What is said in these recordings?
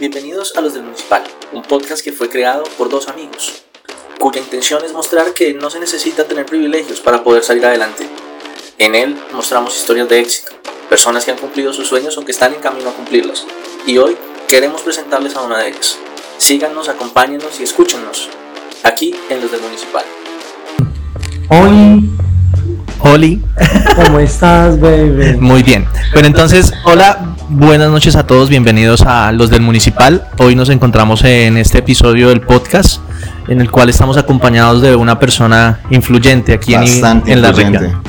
Bienvenidos a Los del Municipal, un podcast que fue creado por dos amigos, cuya intención es mostrar que no se necesita tener privilegios para poder salir adelante. En él mostramos historias de éxito, personas que han cumplido sus sueños o que están en camino a cumplirlos, y hoy queremos presentarles a una de ellas. Síganos, acompáñenos y escúchenos, aquí en Los del Municipal. Oli, Oli, ¿cómo estás, baby? muy bien. Pero entonces, hola, buenas noches a todos, bienvenidos a los del Municipal. Hoy nos encontramos en este episodio del podcast, en el cual estamos acompañados de una persona influyente aquí en, Bastante en la influyente. región.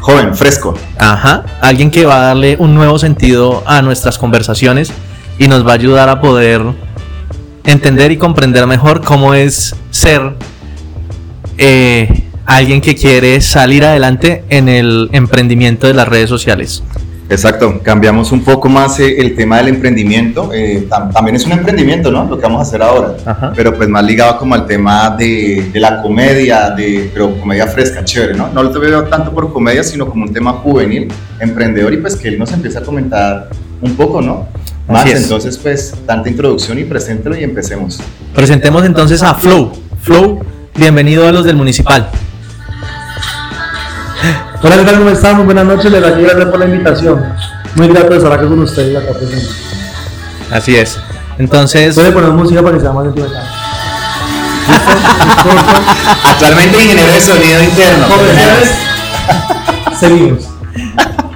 Joven, fresco. Ajá, alguien que va a darle un nuevo sentido a nuestras conversaciones y nos va a ayudar a poder entender y comprender mejor cómo es ser eh, alguien que quiere salir adelante en el emprendimiento de las redes sociales. Exacto, cambiamos un poco más eh, el tema del emprendimiento. eh, tam- también es un emprendimiento, ¿no? Lo que vamos a hacer ahora. Ajá. Pero pues más ligado como al tema de, de la comedia, de, pero comedia fresca, chévere, ¿no? No lo veo tanto por comedia, sino como un tema juvenil, emprendedor y pues que él nos empieza a comentar un poco, ¿no? Más, entonces pues tanta introducción y preséntelo y empecemos. Presentemos entonces a Flow. Flow, bienvenido a los del Municipal. Hola, ¿qué tal? ¿Cómo están? Muy buenas noches, les doy gracias por la invitación. Muy grato estar acá con ustedes acá presente. Así es. Entonces, Puede poner música para que sea más sentimental. Actualmente ingeniero de sonido interno. Seguimos.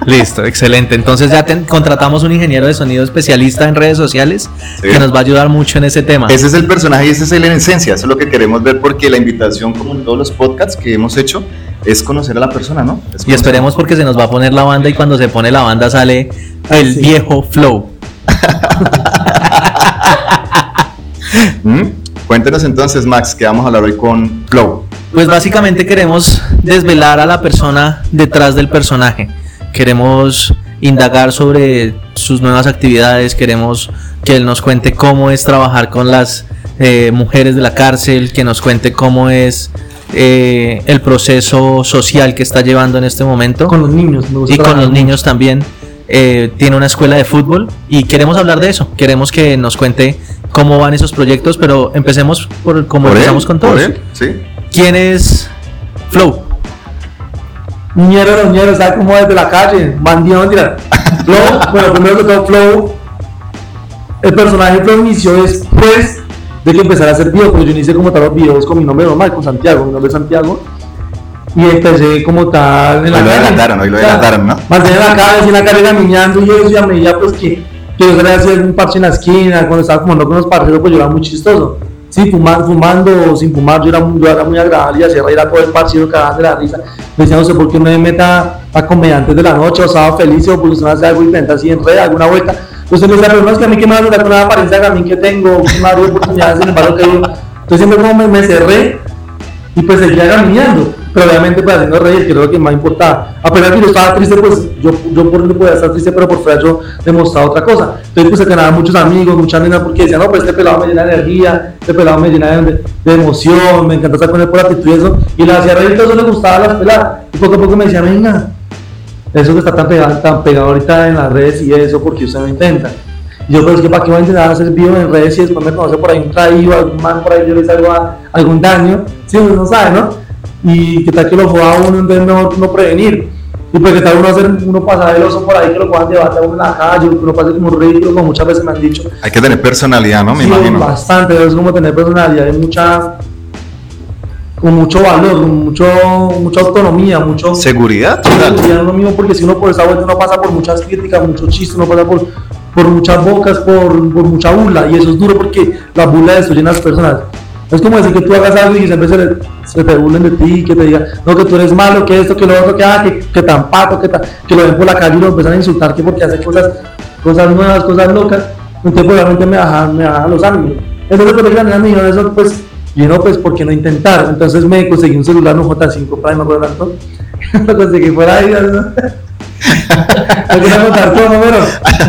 listo, excelente. Entonces ya ten- contratamos un ingeniero de sonido especialista en redes sociales Sí. que nos va a ayudar mucho en ese tema. Ese es el personaje y ese es el en esencia. Eso es lo que queremos ver porque la invitación, como en todos los podcasts que hemos hecho, es conocer a la persona, ¿no? Es Y esperemos porque se nos va a poner la banda y cuando se pone la banda sale el sí. viejo Flow. ¿Mm? Cuéntenos entonces, Max, que vamos a hablar hoy con Flow. Pues básicamente queremos desvelar a la persona detrás del personaje. Queremos indagar sobre sus nuevas actividades, queremos que él nos cuente cómo es trabajar con las eh, mujeres de la cárcel, que nos cuente cómo es eh, el proceso social que está llevando en este momento Con los niños. y con los niños también. Eh, tiene una escuela de fútbol y queremos hablar de eso. Queremos que nos cuente cómo van esos proyectos, pero empecemos por como ¿Por él? empezamos con ¿Por todos. él? ¿Sí? ¿Quién es Flow? Niñero, niñero, está como desde la calle, bandido, mentira. Flow, bueno, primero que todo, Flow, el personaje Flow inició después de que empezara a hacer videos, porque yo inicié como tal los videos con mi nombre normal, con Santiago, mi nombre es Santiago. Y empecé como tal en la Hoy lo adelantaron, hoy lo adelantaron, ¿no? Mantenía en la calle, así en la calle caminando y eso, y a medida pues que, que yo salía a hacer un parche en la esquina, cuando estaba fumando con los parceros, pues yo era muy chistoso. Sí, fumando, fumando o sin fumar, yo era, muy- yo era muy agradable y hacía reír a todo el parche, cagaban de la risa. Me decían, no sé por qué no me meta a comediantes de la noche o sábado feliz o por usted hace algo intenta así en red, alguna vuelta. Es que a mí que me a que a mí que tengo, que me oportunidades, sin embargo que yo. Entonces como me, cerré y pues seguía caminando, pero obviamente pues haciendo reír, que era lo que más importaba. Apenas que yo estaba triste, pues yo, yo por dentro podía estar triste, pero por fuera yo demostraba otra cosa. Entonces pues se ganaban muchos amigos, muchas nenas, porque decían, no, pues este pelado me llena de energía, este pelado me llena de, de emoción, me encanta estar con él por actitud y eso, y le hacía reír, todo eso le gustaba las peladas. Y poco a poco me decían, venga, eso que está tan pegado, tan pegado ahorita en las redes y eso, porque usted no intenta. Y yo, pues, que para qué voy a intentar hacer video en redes y después me conoce por ahí un traído, algún man por ahí yo les hago a- algún daño, sí, uno no sabe, ¿no? Y qué tal que lo joda a uno, entonces mejor no prevenir. Y pues qué tal uno hacer, uno pasar el oso por ahí, que lo puedan debate a uno en la calle, que uno pase como ridículo, como muchas veces me han dicho. Hay que tener personalidad, ¿no? Me Sí, imagino. bastante, es como tener personalidad, hay mucha, con mucho valor, con mucho, mucha autonomía, mucho... Seguridad, Sí, total. ya no es lo mismo porque si uno por esa vuelta uno pasa por muchas críticas, muchos chistes, uno pasa por, por muchas bocas, por, por mucha burla y eso es duro porque las burlas destruyen a las personas. Es como decir que tú hagas algo y siempre se, le- se te burlen de ti, que te digan, no, que tú eres malo, que esto, que lo otro, que, ah, que, que tan pato, que, ta- que lo ven por la calle y lo empiezan a insultar, que porque hace cosas, cosas nuevas, cosas locas. Entonces, pues, obviamente me bajan, me bajan los ánimos. Entonces, la nena me dijo eso, pues, y no, pues, ¿por qué no intentar? Entonces me conseguí un celular, un J5 Prime, no recuerdo tanto. lo conseguí por ahí, quiero contar cómo, pero,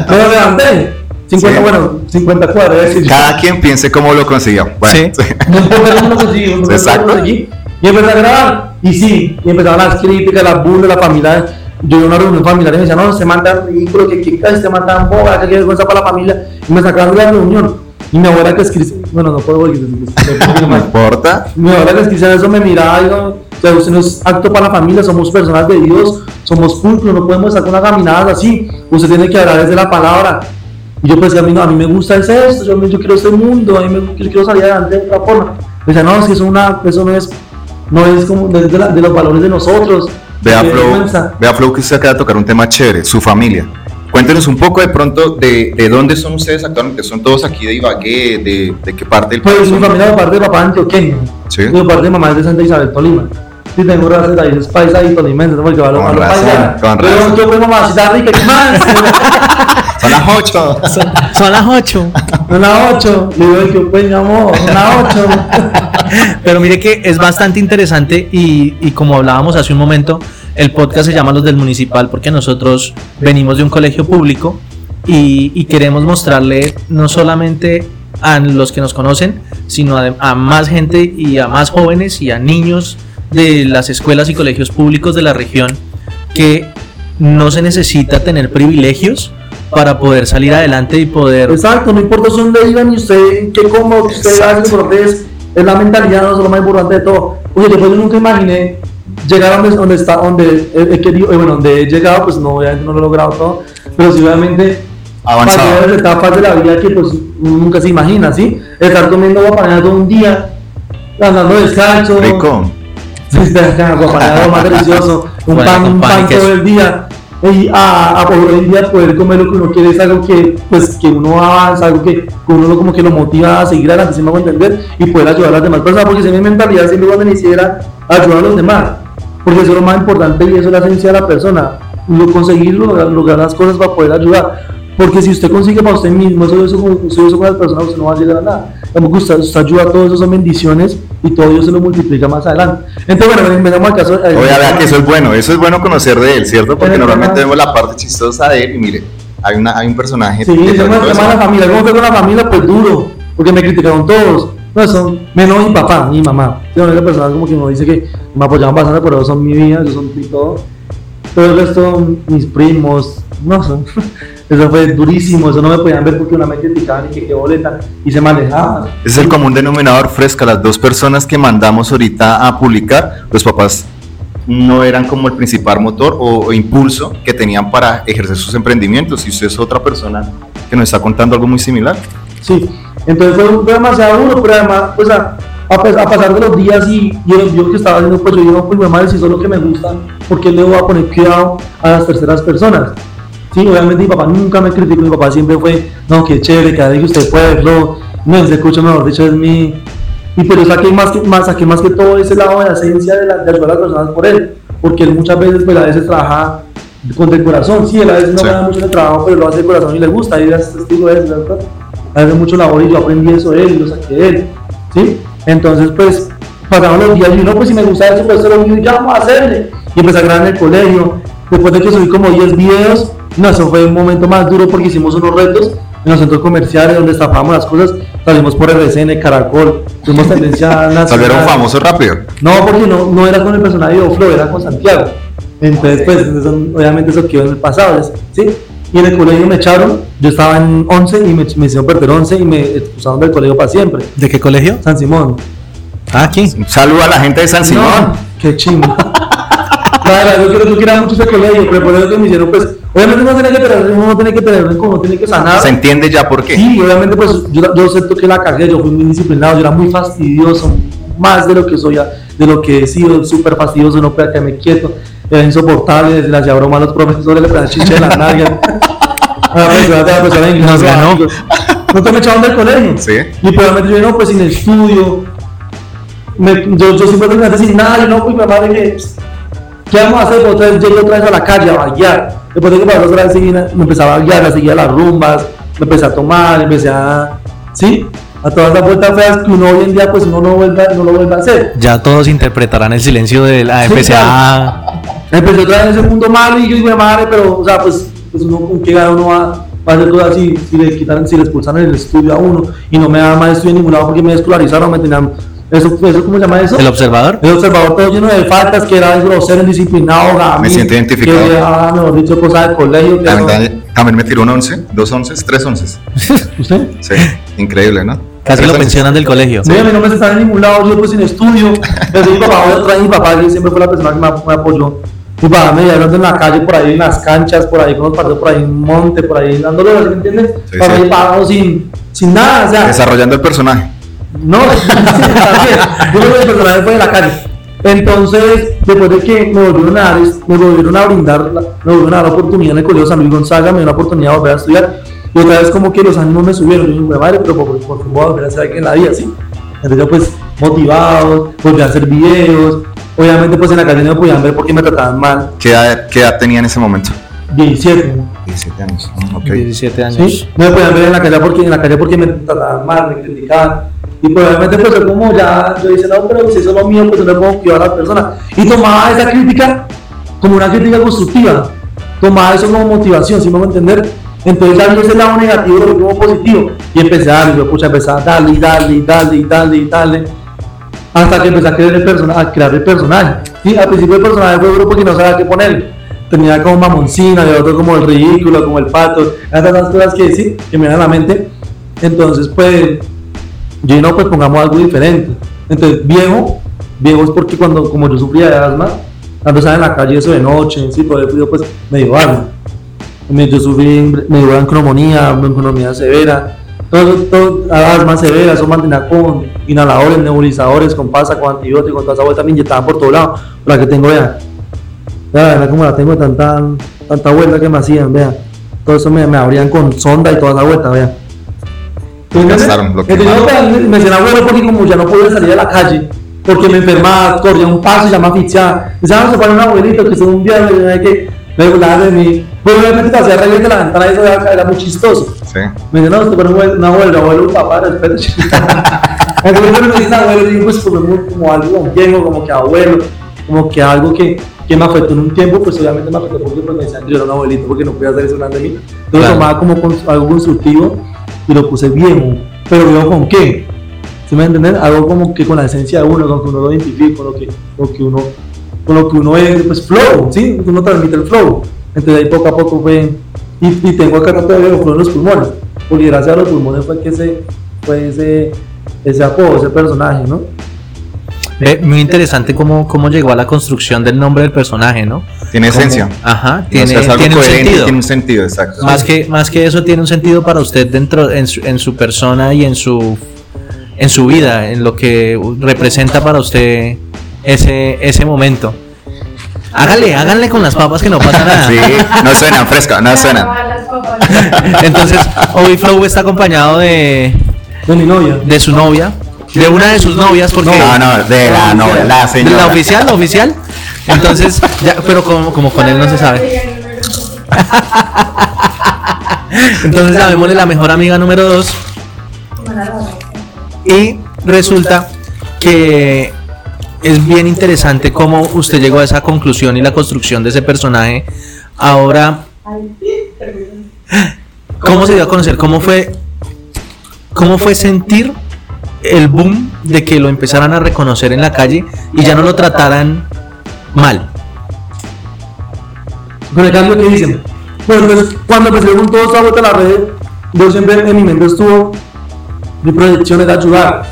pero me levanté. 50, Sí. bueno, 50 cuadras, es decir, Cada quien piense cómo lo consiguió. Bueno, Sí. sí. no importa cómo lo conseguí, no Exacto. lo conseguí. Y empecé a grabar, y sí, y empezaban las críticas, las burlas, la familia Yo iba a una reunión familiar y me decían, no, se mata ridículo, que qué este mata boba, que qué vergüenza para la familia. Y me sacaban de la reunión. Y mi abuela que es cristiana, bueno, no puedo porque No importa. mi abuela que es cristiana, eso me miraba y digo, o sea, usted no es acto para la familia, somos personas de Dios, somos pulcros, no podemos estar con las caminadas así. Usted tiene que hablar desde la palabra. Y yo pues a mí, no, a mí me gusta es esto, yo, yo quiero este mundo, a mí me, yo quiero salir adelante de otra forma. Me decía, no, es que eso, una, eso no es, no es como de, de la- de los valores de nosotros. Vea Flow, vea Flow que usted acaba de tocar un tema chévere, su familia. Cuéntenos un poco de pronto de, de dónde son ustedes actualmente. ¿Son todos aquí de Ibagué? ¿De, de qué parte del Pues país? mi son? familia de parte de papá antioqueño, Sí. y de parte de mamá es de Santa Isabel, Tolima. Sí, tengo razas de raíces paisa y tolimenses, ¿no? porque va a lo Con paisa. con Pero razón. yo fui mamacita rica, ¿qué más? Son las 8. Son las 8. Una 8, le digo que pues mi amor, una 8. Pero mire que es bastante interesante y, y como hablábamos hace un momento, el podcast se llama Los del Municipal porque nosotros venimos de un colegio público y, y queremos mostrarle no solamente a los que nos conocen, sino a, a más gente y a más jóvenes y a niños de las escuelas y colegios públicos de la región que no se necesita tener privilegios para poder salir adelante y poder Exacto, no importa dónde vivan y usted, qué como usted hace, es, la mentalidad, no es lo más importante de todo. Oye, yo nunca imaginé llegar a donde, donde está, donde he, querido, eh, bueno, donde he llegado, pues no, obviamente no lo he logrado todo, pero sí obviamente Avanzado. las etapas de la vida que pues nunca se imagina, ¿sí? Estar comiendo guapanada todo un día, andando descalzo, Rico. Guapanada más delicioso, un Bueno, pan, un pan todo el día. Y a, a poder hoy en día poder comer lo que uno quiere es algo que, pues, que uno avanza, algo que, que uno como que lo motiva a seguir adelante, si me hago entender, y poder ayudar a las demás personas, porque si mi mentalidad siempre cuando iniciara ayudar a los demás, porque eso es lo más importante y eso es la esencia de la persona, lo conseguir lograr, lograr las cosas para poder ayudar, porque si usted consigue para usted mismo eso, eso, eso, eso con las personas, usted no va a llegar a nada. Tampoco usted, usted ayuda a todos esos son bendiciones y todo Dios se lo multiplica más adelante. Entonces, bueno, empezamos al caso. Oye, vea que eso es bueno, eso es bueno conocer de él, ¿cierto? Porque normalmente vemos la parte chistosa de él y mire, hay, una, hay un personaje Sí, llama eso. la familia. ¿Cómo fue con la familia? Pues duro, porque me criticaron todos. No, son menos mi papá, mi mamá. Sí, una persona como que me dice que me apoyaban bastante, pero son mi vida, ellos son mi todo. Todo el resto, mis primos, no son. Eso fue durísimo, eso no me podían ver porque una me criticaban y que qué boleta y se manejaban. Ese es el común denominador fresca. Las dos personas que mandamos ahorita a publicar, los papás no eran como el principal motor o, o impulso que tenían para ejercer sus emprendimientos. Y usted es otra persona que nos está contando algo muy similar. Sí, entonces fue, fue demasiado duro, pero además, pues a, a, pasar de los días y, y yo, yo que estaba haciendo, pues yo digo, pues mi madre, si eso es lo que me gusta, ¿por qué le voy a poner cuidado a las terceras personas? Sí, obviamente mi papá nunca me criticó, mi papá siempre fue, no, qué chévere, cada vez que usted puede, no, no, ese escucho, mejor dicho, es mi... Y pero saqué más que, más, saqué más que todo ese lado de la esencia de, la, de ayudar a las personas por él, porque él muchas veces, pues a veces trabaja con el corazón, sí, él a veces no Sí. gana mucho en el trabajo, pero lo hace de corazón y le gusta, y es testigo de eso, ¿verdad? Hace mucho labor y yo aprendí eso de él y lo saqué de él, ¿sí? Entonces, pues, pasaban los días y no, pues si me gusta eso, pues eso lo mío, ya vamos a hacerle. Y empecé a grabar en el colegio. Después de que subí como 10 videos, no, eso fue un momento más duro porque hicimos unos retos en los centros comerciales donde destapamos las cosas, salimos por RCN, Caracol, tuvimos tendencia nacional. Salieron famosos rápido. No, porque no, no era con el personaje de Oflo, era con Santiago. Entonces, pues, eso- obviamente eso quedó en el pasado, ¿sí? Y en el colegio me echaron, yo estaba en 11 y me, me hicieron perder 11 y me expulsaron del colegio para siempre. ¿De qué colegio? San Simón. Ah, aquí. Un saludo a la gente de San Simón. No, qué chingo. La verdad, yo quiero, yo quería mucho ese colegio, pero por eso que me hicieron, pues, obviamente uno tiene que tener, uno tiene que tener, uno tiene que sanar. Se entiende ya por qué. Sí, obviamente pues yo, yo acepto que la cagué, yo fui muy disciplinado, yo era muy fastidioso, más de lo que soy, de lo que he sido, súper fastidioso, no podía quedarme quieto, era insoportable, le hacía broma a los profesores, le ponían chiche en las nalgas. A la profesora de la profesora de Nos ganó. No te me echaron del colegio. Sí. Y probablemente yo no, pues sin estudio, me- yo, yo siempre terminé sin nada, yo no, pues mi mamá dije, ¿qué vamos a hacer? Pues otra vez llegué otra vez a la calle a vaguear. Después de que pasó otra vez, me empezaba a vaguear, a seguir a las rumbas, me empecé a tomar, empecé a, ¿sí? A todas las vueltas feas que uno hoy en día, pues uno no, vuelve, a- no lo vuelve a hacer. Ya todos interpretarán el silencio de la Sí, FCA. Empecé otra vez en ese mundo malo y yo digo, madre, pero, o sea, pues, pues uno con qué gana uno va, va a hacer cosas así, si le quitan, si le expulsan el estudio a uno y no me daban más estudio en ningún lado porque me escolarizaron, me tenían Eso, eso ¿cómo se llama eso? ¿El observador? El observador todo lleno de faltas, que era grosero, indisciplinado, gamín, Me siento identificado. Que, ah, mejor dicho, cosas de colegio. Que También, también me tiró un 11, dos 11, tres 11. ¿Usted? Sí, increíble, ¿no? Casi lo onces. pensionan del colegio. Sí, a mí no me está en ningún lado, yo pues sin estudio. Desde mi papá, voy a traer mi papá, que siempre fue la persona que me, me apoyó. Mi papá me llevaba en la calle, por ahí, en las canchas, por ahí, con los partidos, por ahí, en un monte, por ahí, dándole, ¿me entiendes? Sí, para sí. ir pagado sin, sin nada, o sea. Desarrollando el personaje. No. Yo creo que el personaje fue de la calle. Entonces, después de que me volvieron a dar, me volvieron a brindar, me volvieron a dar la oportunidad en el Colegio San Luis Gonzaga, me dio la oportunidad de volver a estudiar. Y otra vez como que los ánimos me subieron. Yo dije, madre, pero por, por fin voy a volver a hacer algo en la vida, ¿sí? Entonces yo pues motivado, volví a hacer videos. Obviamente pues en la calle no me podían ver porque me trataban mal. ¿Qué edad, qué edad tenía en ese momento? 17. 17 años. Ok. 17 años. ¿sí? No me podían ver en la calle porque, en la calle porque me trataban mal, me criticaban. Y probablemente pues como ya, yo dije, no, pero si eso es lo mío, pues no puedo cuidar a la persona. Y tomaba esa crítica como una crítica constructiva. Tomaba eso como motivación, si me hago entender. Entonces vi ese lado negativo, lo como positivo. Y empecé a darle, yo pucha, empecé a darle y darle y darle y darle y darle. Hasta que empecé a crear el personaje, a crear el personaje. Sí, al principio el personaje fue duro porque no sabía qué poner. Tenía como mamoncina, y otro como el ridículo, como el pato, las cosas que decir, que me vienen a la mente. Entonces, pues, yo dije, no, pues pongamos algo diferente. Entonces, viejo, viejo es porque cuando, como yo sufría de asma, cuando estaba en la calle eso de noche, sí, por el frío, pues me dio asma. Yo sufrí, me dio encromonía, encromonía severa, todo, todo, asma severa, eso mantenía con inhaladores, nebulizadores, con pasa, con antibióticos, con toda esa vuelta me inyectaban por todos lados, por la que tengo, vean. Vean, vean como la tengo tanta, tanta vuelta que me hacían, vean. Todo eso me, me abrían con sonda y toda esa vuelta, vean. Lo Entonces, me, me hacía abuelo porque como ya no podía salir a la calle, porque me enfermaba, corría un paso y ya me asfixiaba. Y sabes, se para un abuelito que se un día me que me burlaba de mí. Pues obviamente te hacía reír de la ventana y eso era, era muy chistoso. Sí. Me dice, no, usted para un abuelo, un abuelo, un papá, respete. Entonces me dice abuelo digo, pues como, como algo viejo, como que abuelo, como que algo que, que me afectó en un tiempo, pues obviamente me afectó porque pues, me decían que yo era un abuelito porque no podía hacer eso nada de mí. Entonces Claro. tomaba como algo constructivo y lo puse viejo. Pero viejo con qué? ¿Sí me entienden? Algo como que con la esencia de uno, con que uno lo identifique, con lo que, lo que uno con lo que uno es, pues flow, ¿sí? Uno transmite el flow. Entonces ahí poco a poco fue, y, tengo acá todavía flow en los pulmones, porque gracias a los pulmones fue que ese, fue ese, ese apodo, ese personaje, ¿no? Muy interesante cómo, cómo llegó a la construcción del nombre del personaje, ¿no? Tiene Cómo- esencia. Ajá, O tiene, sea, es algo tiene un sentido. Tiene un sentido, exacto. Más que, más que eso tiene un sentido para usted dentro en su, en su persona y en su en su vida, en lo que representa para usted ese, ese momento. Hágale, háganle con las papas que no pasa nada. Sí, no suenan fresca, no suenan. Entonces, hoy Flow está acompañado de, De mi novia. de su novia, de una de sus novias, porque No, no, de la novia, la de señora. la oficial, la oficial. Entonces, ya, pero como, como con él no se sabe. Entonces llamémosle la mejor amiga número 2 y resulta que es bien interesante cómo usted llegó a esa conclusión y la construcción de ese personaje. Ahora, ¿cómo se dio a conocer? ¿Cómo fue, cómo fue sentir el boom de que lo empezaran a reconocer en la calle y ya no lo trataran mal? Con el cambio que dicen. Bueno, pues cuando empecé con todo esta vuelta a la red, yo siempre en mi mente estuvo, mi proyección era ayudar.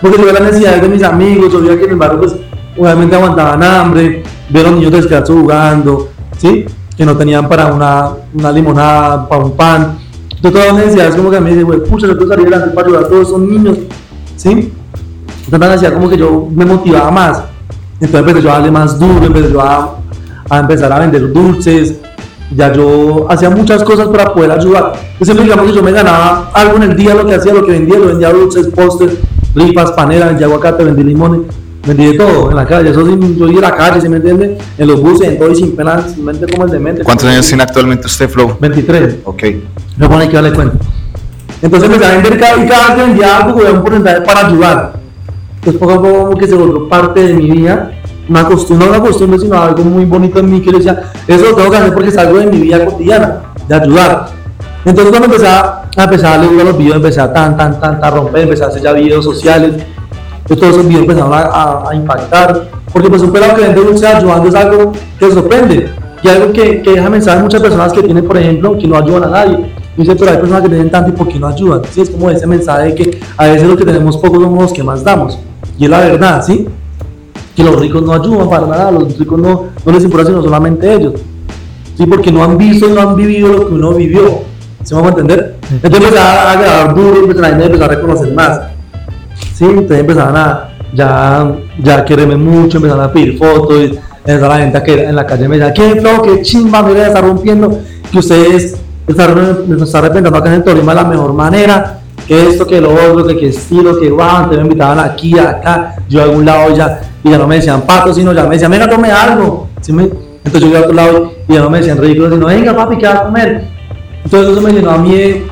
Porque yo veía las necesidades de mis amigos, yo veía que en el barrio pues obviamente aguantaban hambre, los niños descalzos jugando, ¿sí? Que no tenían para una, una limonada, para un pan. Yo todas las necesidades como que a mí dije, güey, pucha, yo quiero salir adelante para ayudar todos esos niños, ¿sí? Entonces hacía como que yo me motivaba más. Entonces empecé yo a darle más duro, empecé yo a, a empezar a vender dulces. Ya yo hacía muchas cosas para poder ayudar. Siempre digamos que yo me ganaba algo en el día, lo que hacía, lo que vendía, lo vendía dulces, postres, rifas, paneras, vendía aguacate, vendí limones, vendí de todo en la calle. Eso sí, yo iba a la calle, ¿sí me entiende? En los buses, en todo y sin pena, sin mente como el demente. ¿Cuántos años tiene actualmente usted, Flow? 23. Ok. Me pone que darle cuenta. Entonces empecé a vender cada, y cada vez que vendía algo, cogía un porcentaje para ayudar. Entonces poco a poco como que se volvió parte de mi vida, una costumbre, no una costumbre, sino algo muy bonito en mí que yo decía, eso lo tengo que hacer porque es algo de mi vida cotidiana, de ayudar. Entonces cuando empecé a, empezar a leer los videos, empecé a tan, tan, tan, tan romper, empecé a hacer ya videos sociales. Entonces todos esos videos empezaron a, impactar, porque pues un pelado que vende dulce ayudando es algo que sorprende, y algo que, que deja mensaje a muchas personas que tienen, por ejemplo, que no ayudan a nadie. Dice, pero hay personas que tienen tanto y por qué no ayudan. Sí, es como ese mensaje de que a veces los que tenemos poco somos los que más damos. Y es la verdad, ¿sí? Que los ricos no ayudan para nada, los ricos no, no les importa sino solamente ellos. Sí, porque no han visto y no han vivido lo que uno vivió. ¿Se me va a entender? Entonces empezaron a grabar duro empezaron a empezar a reconocer más. Sí, entonces empezaron a ya, ya quererme mucho, empezaron a pedir fotos, y empezaron la gente que en la calle me decía, qué flow, qué chimba, mira, está rompiendo, que ustedes nos están representando acá en el Tolima de la mejor manera, que esto, que lo otro, que qué estilo, que wow, antes me invitaban aquí, acá, yo a algún lado ya, y ya no me decían pato, sino ya me decían, venga, tome algo, ¿sí me- entonces yo iba a otro lado y ya no me decían ridículo, sino, venga papi, ¿qué va a comer? Entonces eso me llenó a mí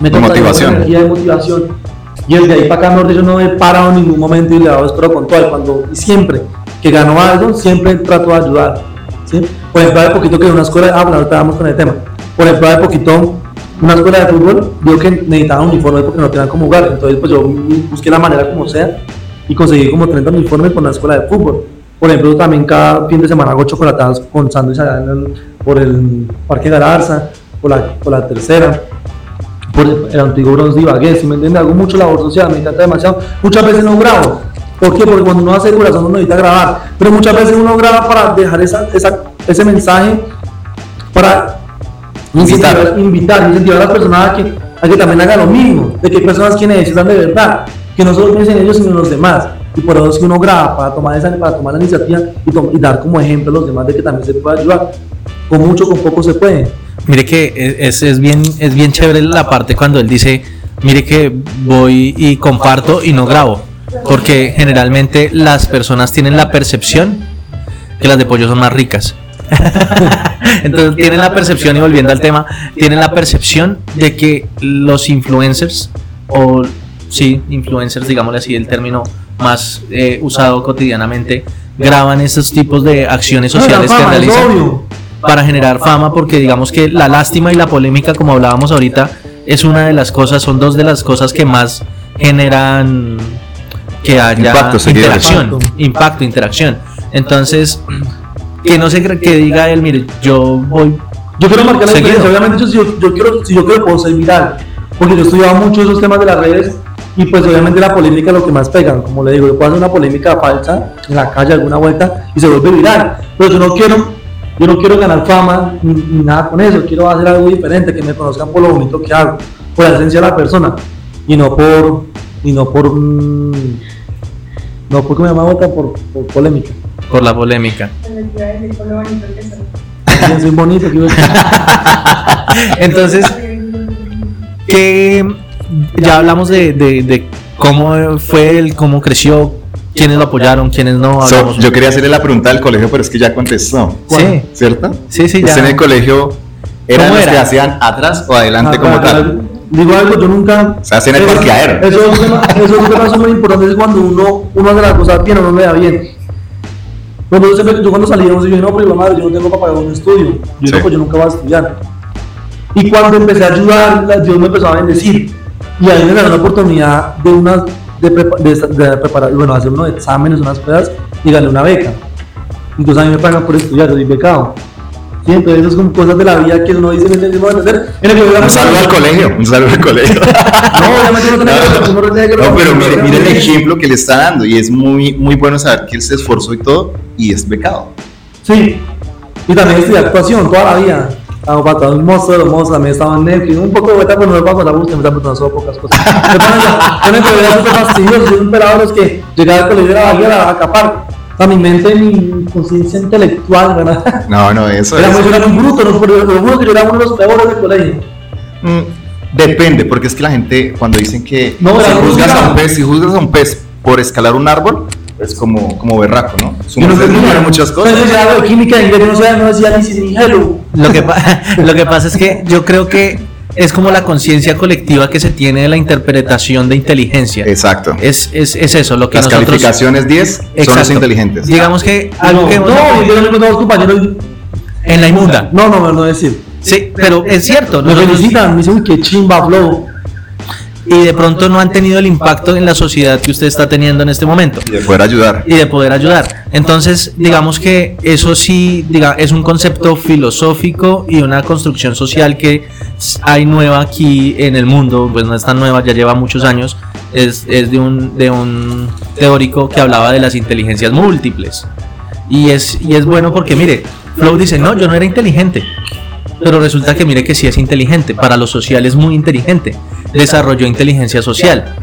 me De motivación. energía de motivación. Y desde ahí para acá, mejor dicho, no he parado en ningún momento y le he dado espero todo. Cuando, y siempre que gano algo, siempre trato de ayudar. ¿sí? Por ejemplo, hace poquito que en una escuela, ah, bueno, ahorita vamos con el tema. Por ejemplo, hace poquito, una escuela de fútbol, vio que necesitaban uniformes porque no tenían cómo jugar. Entonces, pues yo busqué la manera como sea y conseguí como 30 uniformes con la escuela de fútbol. Por ejemplo, también cada fin de semana hago chocolatadas con sándwiches allá el- por el Parque Galarza, por la, por la tercera por el antiguo Bronx de Ibagué, si me entiendes, hago mucho labor social, me encanta demasiado. Muchas veces no grabo. ¿Por qué? Porque cuando uno hace corazón uno necesita grabar. Pero muchas veces uno graba para dejar ese mensaje, para Invitar. invitar, incentivar a las personas a que, a que también hagan lo mismo. De que hay personas que necesitan de verdad, que no solo piensen en ellos, sino en los demás. Y por eso es que uno graba para tomar, esa, para tomar la iniciativa y, y dar como ejemplo a los demás de que también se puede ayudar. Con mucho, con poco se puede. Mire que es, es bien, es bien chévere la parte cuando él dice, mire que voy y comparto y no grabo. Porque generalmente las personas tienen la percepción que las de pollo son más ricas. Entonces tienen la percepción, y volviendo al tema, tienen la percepción de que los influencers, o sí, influencers, digámosle así, el término más eh, usado cotidianamente, graban esos tipos de acciones sociales No, la que realizan para generar fama, porque digamos que la lástima y la polémica, como hablábamos ahorita, es una de las cosas, son dos de las cosas que más generan que haya Impacto, interacción, impacto, interacción. Entonces, que no se que diga él, mire, yo voy Yo quiero marcar la diferencia. Obviamente, yo, si yo, yo quiero, si yo quiero, puedo ser viral. Porque yo he estudiado mucho esos temas de las redes. Y pues, obviamente, la polémica es lo que más pegan. Como le digo, yo puedo hacer una polémica falsa en la calle, alguna vuelta, y se vuelve viral. Pero yo no quiero, yo no quiero ganar fama ni, ni nada con eso. Quiero hacer algo diferente, que me conozcan por lo bonito que hago, por la esencia de la persona. Y no por. Y no por. mm, no porque me llama por, por polémica. Por la polémica. Soy bonito, Entonces, que ya hablamos de, de- de cómo fue él, cómo creció, quiénes lo apoyaron, quiénes no. So, yo quería hacerle la pregunta del colegio, pero es que ya contestó. Sí. ¿Cierto? Sí, sí, ¿Usted ya. en el colegio eran ¿Cómo los era? que hacían atrás o adelante Ah, como para- tal? Digo algo, yo nunca. O sea, hacen el Eso- parqueadero. Esos temas, esos temas son muy importantes cuando uno, uno hace las cosas bien o no le da bien. Yo, siempre- yo cuando salí, yo dije, no, pero la madre, yo no tengo para pagar un estudio. Yo Sí. no, pues yo nunca voy a estudiar. Y cuando empecé a ayudar, Dios me empezó a bendecir. Y ahí me ganó la oportunidad de, una, de, prepa- de, de preparar, bueno, hacer unos exámenes, unas pruebas y gané una beca. Entonces a mí me pagan por estudiar, yo soy becado. Sí, entonces esas son cosas de la vida que uno dice, me entiendes, voy a hacer. En el que voy a Un saludo al colegio, un saludo al colegio. No, obviamente no tenía que No, pero mire, mire el ejemplo que le está dando y es muy, muy bueno saber que él se esforzó y todo y es becado. Sí, y también estudié actuación toda la vida. Estaba para un monstruo de los monstruos, también estaba en Netflix, un poco de vuelta, pero no me paso la búsqueda, me están solo pocas cosas. Me ponen la- ponen que era súper fastidioso, soy un pelado de los que llegaba al colegio a, a acapar. Sea, mi mente, mi conciencia intelectual, ¿verdad? No, no, eso Era es. muy, era muy bruto, no, pero lo juro que yo era uno de los peores del colegio. Mm, Depende, porque es que la gente cuando dicen que No, si juzgas a un pez, si juzgas a un pez por escalar un árbol, es como, como berraco, ¿no? Yo no ignora muchas cosas. Yo algo de química, no sabía, no decía ni si ni hello. Lo que, lo que pasa es que yo creo que es como la conciencia colectiva que se tiene de la interpretación de inteligencia. Exacto. Es, es, es eso, lo que Las nosotros... calificaciones 10 son los inteligentes. Digamos que algo no, que hemos- no, yo no los compañeros. en la inmunda. No, no, no decir. Sí, pero es cierto. Me felicitan, me dicen, uy, qué chimba flow. Y de pronto no han tenido el impacto en la sociedad que usted está teniendo en este momento Y de poder ayudar. y de poder ayudar. Entonces, digamos que eso sí, diga, es un concepto filosófico y una construcción social que hay nueva aquí en el mundo, pues no es tan nueva, ya lleva muchos años, es, es de, un, de un teórico que hablaba de las inteligencias múltiples. Y es, y es bueno porque, mire, Flow dice, no, yo no era inteligente. Pero resulta que mire que sí es inteligente, para lo social es muy inteligente. Desarrolló inteligencia social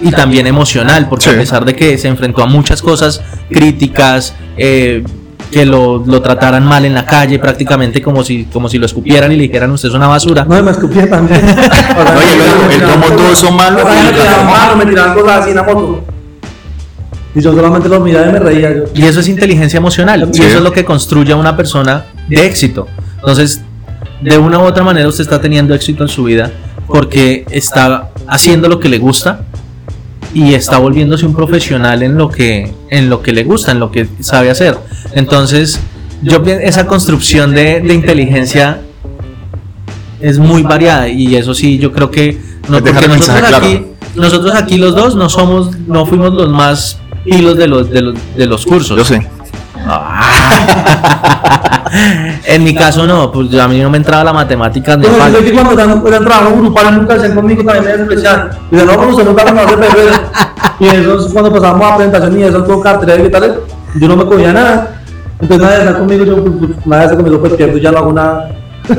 y también emocional, porque Sí. a pesar de que se enfrentó a muchas cosas críticas, eh, que lo, lo trataran mal en la calle prácticamente como si, como si lo escupieran y le dijeran usted es una basura. No, me escupía también. Oye, me él tiraban tomó cosas- todo eso malo O sea, y- me tiraban cosas así en la moto. Y yo solamente lo miraba y me reía. Yo. Y eso es inteligencia emocional. Sí. Y eso es lo que construye a una persona de éxito. Entonces, de una u otra manera usted está teniendo éxito en su vida porque está haciendo lo que le gusta y está volviéndose un profesional en lo que en lo que le gusta, en lo que sabe hacer. Entonces, yo esa construcción de, de inteligencia es muy variada y eso sí, yo creo que no, nosotros aquí, nosotros aquí los dos no somos, no fuimos los más pilos de los de los, de los cursos. Yo sé. en mi caso no, pues a mí no me entraba la matemática Pero yo que cuando eran trabajo grupal nunca hacían conmigo también me despreciaban. Y no, como usted nunca me hace perder. Y eso es cuando pasábamos a presentación y eso todo cartera y tal, yo no me cogía nada. Entonces nadie está conmigo, yo pues, pues, nadie está conmigo, pues pierdo, ya no hago nada.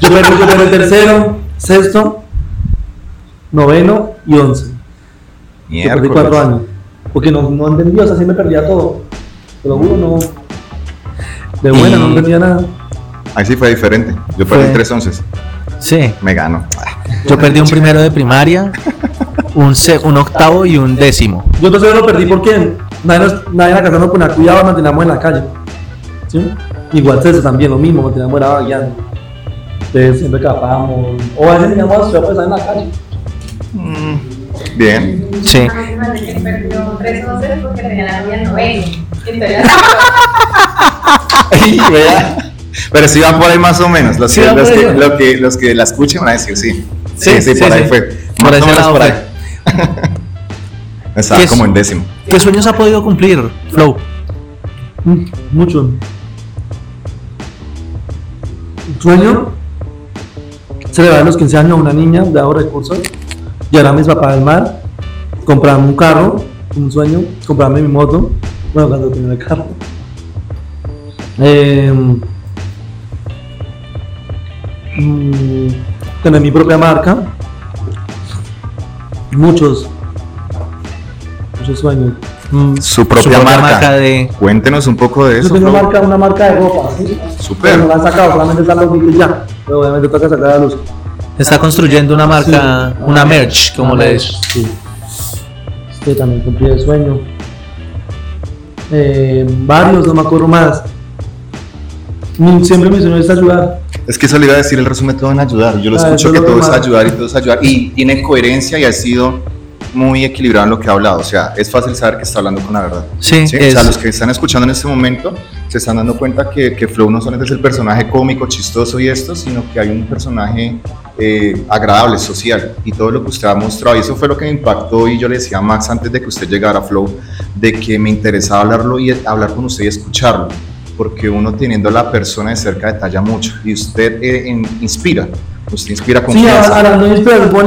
Yo perdí, yo perdí tercero, sexto, noveno y once. Yo perdí cuatro años. Porque no, no entendía, o sea, sí me perdía todo. Te lo juro, no. De buena, Y- no entendía nada. Ahí sí fue diferente. Yo perdí Fue- tres onces. Sí, Me gano. yo perdí un primero de primaria, un, se- un octavo y un décimo. Yo entonces lo perdí porque nadie, nos- nadie en la casa nos ponía cuidado, manteníamos en la calle. ¿Sí? Igual César también, lo mismo, manteníamos era guiando. Entonces siempre escapábamos. O a veces teníamos a pues, estar en la calle. Bien. Sí. Imagínate Pero sí va por ahí más o menos. Los, Sí que, los, que, ahí. lo que, los que la escuchen van a decir sí. Sí, sí, Sí, por sí, ahí sí. fue. Por Más o menos por ahí. Estaba como en décimo. ¿Qué sueños ha podido cumplir, Flow? Mm, Mucho. Sueño celebrar los 15 años a una niña de bajos recursos, llevar a mis papás al mar, comprarme un carro, un sueño, comprarme mi moto, bueno, cuando tenía el carro. Mm, tener mi propia marca, muchos, muchos sueños. Mm, Su propia, marca. de... Cuéntenos un poco de Yo eso. tengo Flo. marca, una marca de ropa, ¿sí? Pero no la han sacado, solamente están los vídeos ya. Pero obviamente toca sacar a luz. Está construyendo una marca, Sí. una merch, como Una le merch, dices. Sí. Sí, también cumplí el sueño. Eh, varios, no me acuerdo más. Siempre mi sueño es ayudar. Es que eso le iba a decir, el resumen todo en ayudar. Yo lo Ah, escucho que lo todo es ayudar y todo es ayudar. Y tiene coherencia y ha sido muy equilibrado en lo que ha hablado. O sea, es fácil saber que está hablando con la verdad. Sí, ¿sí? O sea, los que están escuchando en este momento se están dando cuenta que, que Flow no solamente es el personaje cómico, chistoso y esto, sino que hay un personaje eh, agradable, social y todo lo que usted ha mostrado. Y eso fue lo que me impactó y yo le decía a Max antes de que usted llegara a Flow, de que me interesaba hablarlo y hablar con usted y escucharlo. Porque uno teniendo a la persona de cerca detalla mucho y usted eh, en- inspira, usted inspira Sí, confianza. hablando de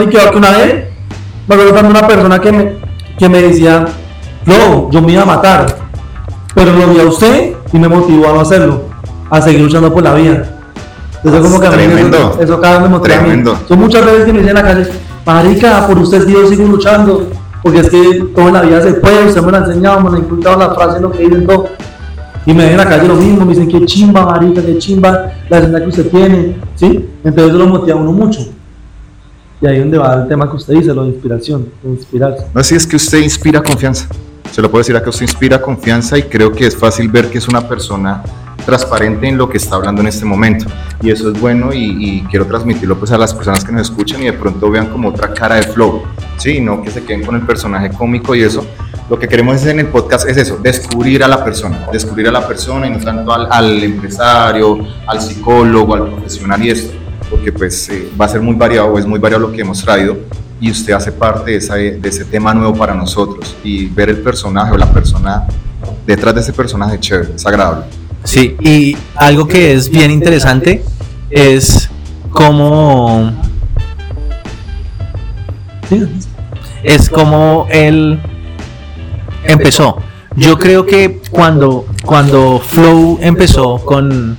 y que que una vez me acuerdo una persona que me, que me decía, no, yo me iba a matar, pero lo vi a usted y me motivó a no hacerlo, a seguir luchando por la vida. Entonces, como que a mí Tremendo. eso, eso cada vez me motiva a mí. Tremendo. Son muchas veces que me dicen en la calle, marica, por usted Dios sigo luchando, porque es que todo en la vida se puede, usted me lo ha enseñado, me lo ha inculcado la frase, lo que dicen todo. Y me ven en la calle lo mismo, me dicen que chimba, marica, que chimba la enseñanza que usted tiene, ¿sí? Entonces eso lo motiva a uno mucho. Y ahí donde va el tema que usted dice, lo de inspiración, de inspirarse. No, sí, es que usted inspira confianza. Se lo puedo decir acá, usted inspira confianza y creo que es fácil ver que es una persona transparente en lo que está hablando en este momento. Y eso es bueno y, y quiero transmitirlo pues a las personas que nos escuchan y de pronto vean como otra cara de flow. Sí, no que se queden con el personaje cómico y eso. Lo que queremos en el podcast es eso, descubrir a la persona, descubrir a la persona y no tanto al, al empresario, al psicólogo, al profesional y esto, porque pues eh, va a ser muy variado, es muy variado lo que hemos traído y usted hace parte de, ese tema nuevo para nosotros y ver el personaje o la persona detrás de ese personaje chévere, es agradable. Sí, y algo que es bien interesante es cómo es como él empezó. Yo creo que cuando, cuando Flow empezó con,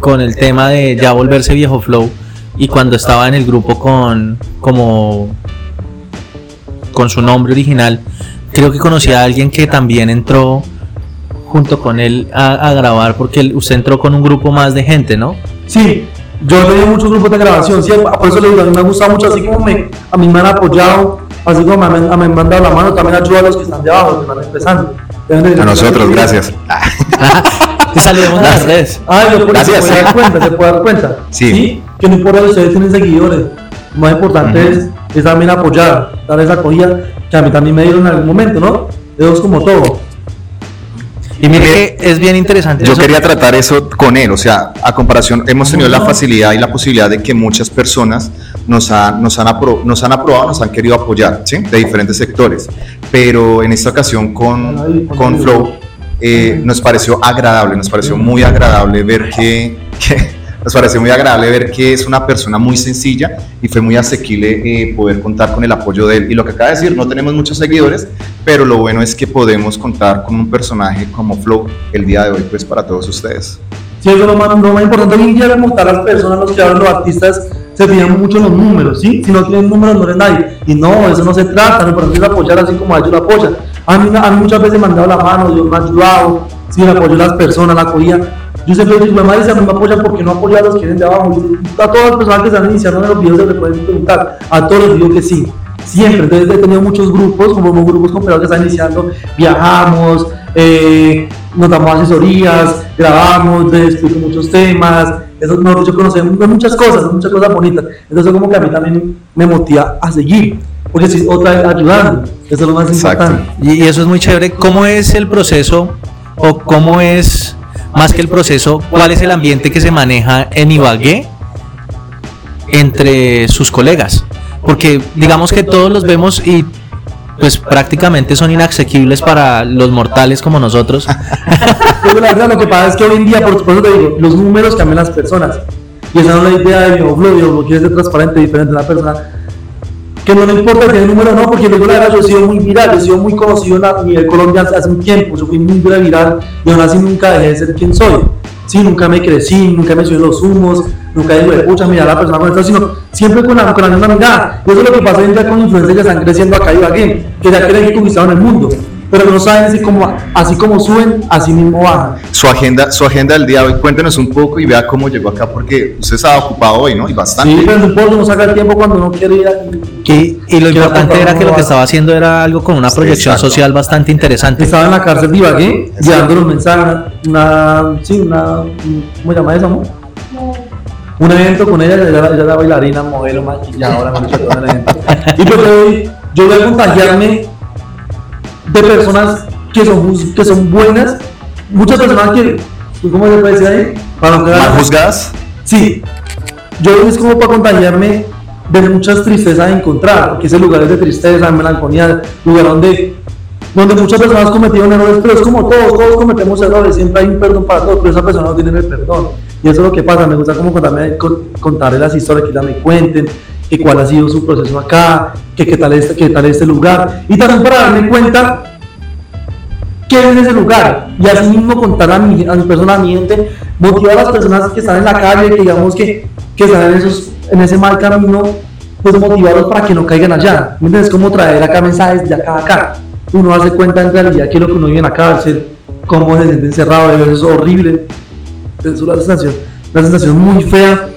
con el tema de ya volverse viejo Flow y cuando estaba en el grupo con como con su nombre original, creo que conocí a alguien que también entró junto con él a, a grabar porque él- usted entró con un grupo más de gente, ¿no? Sí, yo he tenido muchos grupos de grabación, sí, por eso le digo, a mí me ha gustado mucho, así como me, a mí me han apoyado, así como me, han- me han mandado la mano, también ayuda a los que están de abajo, que están empezando. A nosotros, gracias. Te saludemos en las redes. Ay, yo por eso Gracias. se puede dar cuenta, se puede dar cuenta. Sí. Que no importa si ustedes tienen seguidores, lo más importante es, es también apoyar, dar esa acogida que a mí también me dieron en algún momento, ¿no? Eso es como todo. Y mire que es bien interesante. Yo eso. quería tratar eso con él, o sea, a comparación, hemos tenido la facilidad y la posibilidad de que muchas personas nos, han- nos, han, apro- nos han aprobado, nos han querido apoyar, ¿sí? De diferentes sectores. Pero en esta ocasión con, con Flow eh, nos pareció agradable, nos pareció muy agradable ver que, que- nos pareció muy agradable ver que es una persona muy sencilla y fue muy asequible eh, poder contar con el apoyo de él. Y lo que acaba de decir, no tenemos muchos seguidores, pero lo bueno es que podemos contar con un personaje como Flow el día de hoy, pues para todos ustedes. Sí, eso es lo más, lo más importante. Hoy en día, están las personas, los que hablan, los artistas, se fijan mucho en los números, ¿sí? Si no tienen números, no eres nadie. Y no, eso no se trata. Lo importante es apoyar así como ellos lo apoyan. A mí, a mí muchas veces me han dado la mano, Dios me ha ayudado, sí, me apoyó las personas, la acogida. Yo siempre digo, mi mamá dice, mí me apoyan porque no apoya a los que vienen de abajo. Y a todas las personas que están iniciando en los videos se le pueden preguntar. A todos les digo que sí. Siempre, entonces he tenido muchos grupos, como grupos con personas que están iniciando, viajamos, eh, nos damos asesorías, grabamos, les explico muchos temas, eso no, yo conocemos muchas cosas, muchas cosas bonitas, entonces como que a mí también me motiva a seguir, porque si otra vez ayudando, eso es lo más Exacto. importante. Y, y eso es muy chévere. ¿Cómo es el proceso o cómo es, más que el proceso, cuál es el ambiente que se maneja en Ibagué entre sus colegas? Porque digamos que todos los vemos y pues prácticamente son inasequibles para los mortales como nosotros. La verdad lo que pasa es que hoy en día, por, por eso te digo, los números cambian las personas. Y esa no es la idea de Videoflow, Videoflow quiere ser transparente, diferente a la persona. Que no le importa el número no, porque luego la verdad yo he sido muy viral, yo he sido muy conocido a nivel Colombia hace un tiempo, yo fui muy viral y aún así nunca dejé de ser quien soy. Sí, nunca me crecí, nunca me subí los humos, nunca digo pucha, mira la persona con esto, sino siempre con la, con la misma mirada. Y eso es lo que pasa hoy con influencers que están creciendo acá y aquí, que ya creen que conquistaron el mundo, pero no saben si como, así como suben, así mismo bajan. Su agenda, su agenda del día de hoy, cuéntenos un poco y vea cómo llegó acá, porque usted estaba ocupado hoy, ¿no? Y bastante. Sí, pero no importa, uno saca el tiempo cuando uno quiere ir a... Y, y lo Quiero importante era que lo que estaba haciendo era algo con una proyección Exacto. social bastante interesante. Estaba en la cárcel de Ibagué, llevando los mensajes, una, sí, una, ¿cómo se llama eso, amor? Un evento con ella, ella, era- bailarina, modelo, maquilladora, me en el evento. Y pues yo voy a contagiarme de personas que son, que son buenas, muchas personas que, ¿cómo se puede decir ahí? Para ¿Mal juzgadas? Sí, yo es como para contagiarme de muchas tristezas de encontrar, porque ese lugar es de tristeza, de melancolía, lugar donde, donde muchas personas cometieron errores, pero es como todos, todos cometemos errores, siempre hay un perdón para todos, pero esa persona no tiene el perdón. Y eso es lo que pasa, me gusta como contarme, con- contarle las historias que ya me cuenten, que cuál ha sido su proceso acá, que qué tal este, qué tal este lugar, y también para darme cuenta qué es ese lugar y así mismo contar a mi, a mi persona, a mi gente, motivar a las personas que están en la calle, que digamos que, que están en, esos, en ese mal camino, pues motivarlos para que no caigan allá. ¿Me entiendes? Como traer acá mensajes de acá a acá. Uno hace cuenta en realidad que lo que uno vive en la cárcel, cómo se siente encerrado, veces es horrible. Es una sensación, una sensación muy fea.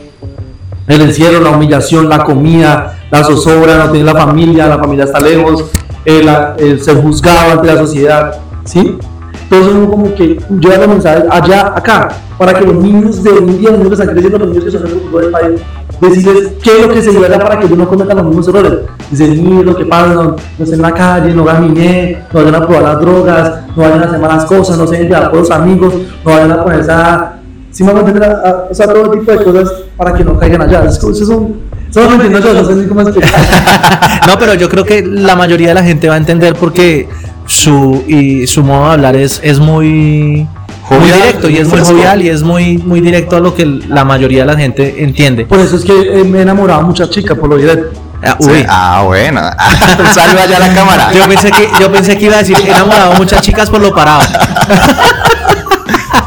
El encierro, la humillación, la comida, la zozobra, no tener la familia, la familia está lejos, el, el ser juzgado ante la sociedad, ¿sí? Entonces uno como que lleva los mensajes allá, acá, para que los niños de día, los niños que están creciendo, los niños que son el del país, decirles qué es lo que se lleva para que ellos no cometan los mismos errores. Dice, mire lo que pasa, no, no estén en la calle, no gamine, no vayan a probar las drogas, no vayan a hacer malas cosas, no se llevar por los amigos, no vayan a ponerse a... Si me van a entender, a- a- o sea, todo tipo de cosas para que no caigan allá. Es como- son, Solo me entiendo yo, no sé cómo. No, pero yo creo que la mayoría de la gente va a entender porque su, y su modo de hablar es, es muy, muy Jovial, directo y es muy jovial y es muy, muy directo a lo que la mayoría de la gente entiende. Por eso es que eh, me he enamorado de muchas chicas, por lo directo. Ah, Sí, uy. Ah, bueno. Saluda allá a la cámara. Yo pensé que yo pensé que iba a decir he enamorado a muchas chicas por lo parado.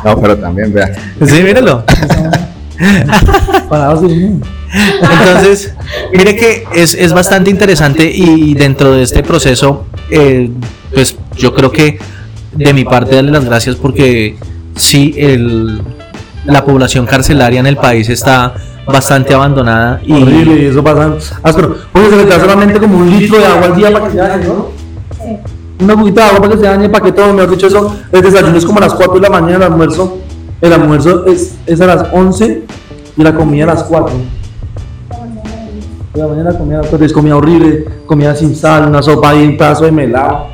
No, pero también, vea. Sí, míralo. Entonces, mire que es, es bastante interesante y dentro de este proceso, eh, pues yo creo que de mi parte darle las gracias porque sí, el, la población carcelaria en el país está bastante abandonada y Horrible, y eso pasa áspero. Porque se le da solamente como un litro de agua al día para que se dañe, ¿no? Una agüita de agua para que se dañe, para que todo, mejor dicho, eso, el desayuno es como a las 4 de la mañana, el almuerzo, el almuerzo es, es a las 11 y la comida a las 4. De la mañana la comida, pues es comida horrible, comida sin sal, una sopa y un pedazo de melado.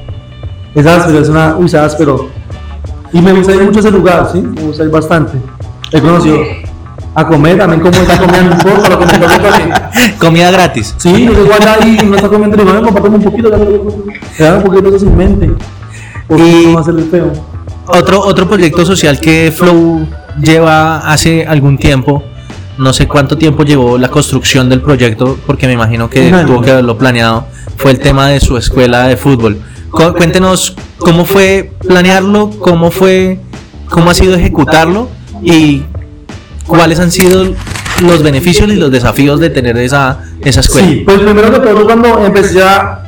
Es áspero, es una, uy, es. Y me gusta ir mucho a ese lugar, ¿sí? Me gusta ir bastante. He conocido a comer, también como está comiendo un poco, lo que me toca también. comida gratis. Sí, yo llego allá y uno está comiendo y no, compárteme un poquito, te dan un poquito de sin mente. Porque Y- no va a ser el feo. Otro, otro proyecto social que Flow lleva hace algún tiempo, no sé cuánto tiempo llevó la construcción del proyecto, porque me imagino que tuvo que haberlo planeado, fue el tema de su escuela de fútbol. Cu- Cuéntenos cómo fue planearlo, cómo fue, cómo ha sido ejecutarlo y cuáles han sido los beneficios y los desafíos de tener esa, esa escuela. Sí, pues primero que todo, cuando empecé a,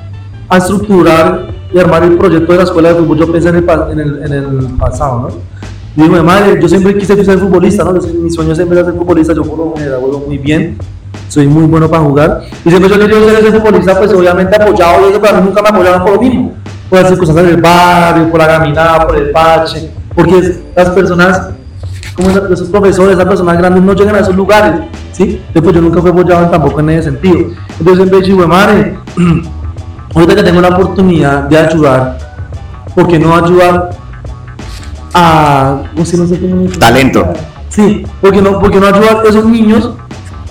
a estructurar y armar el proyecto de la escuela de fútbol, yo pensé en el, en el, en el pasado, ¿no? Digo, madre, yo siempre quise ser futbolista, ¿no? Mi sueño siempre era ser futbolista, yo por lo general juego muy bien, soy muy bueno para jugar. Y siempre yo quería ser ese futbolista, pues obviamente apoyado y eso, pero nunca me apoyaron por lo mismo. Por las circunstancias del barrio, por la caminada, por el parche, porque las personas como esos profesores, esas personas grandes no llegan a esos lugares, ¿sí? Entonces yo nunca fui apoyado tampoco en ese sentido. Entonces he dicho, "Güey, madre, ahorita que tengo la oportunidad de ayudar, ¿por qué no ayudar a, no sé, no sé cómo Talento. Sí, porque no, porque no ayudar a esos niños,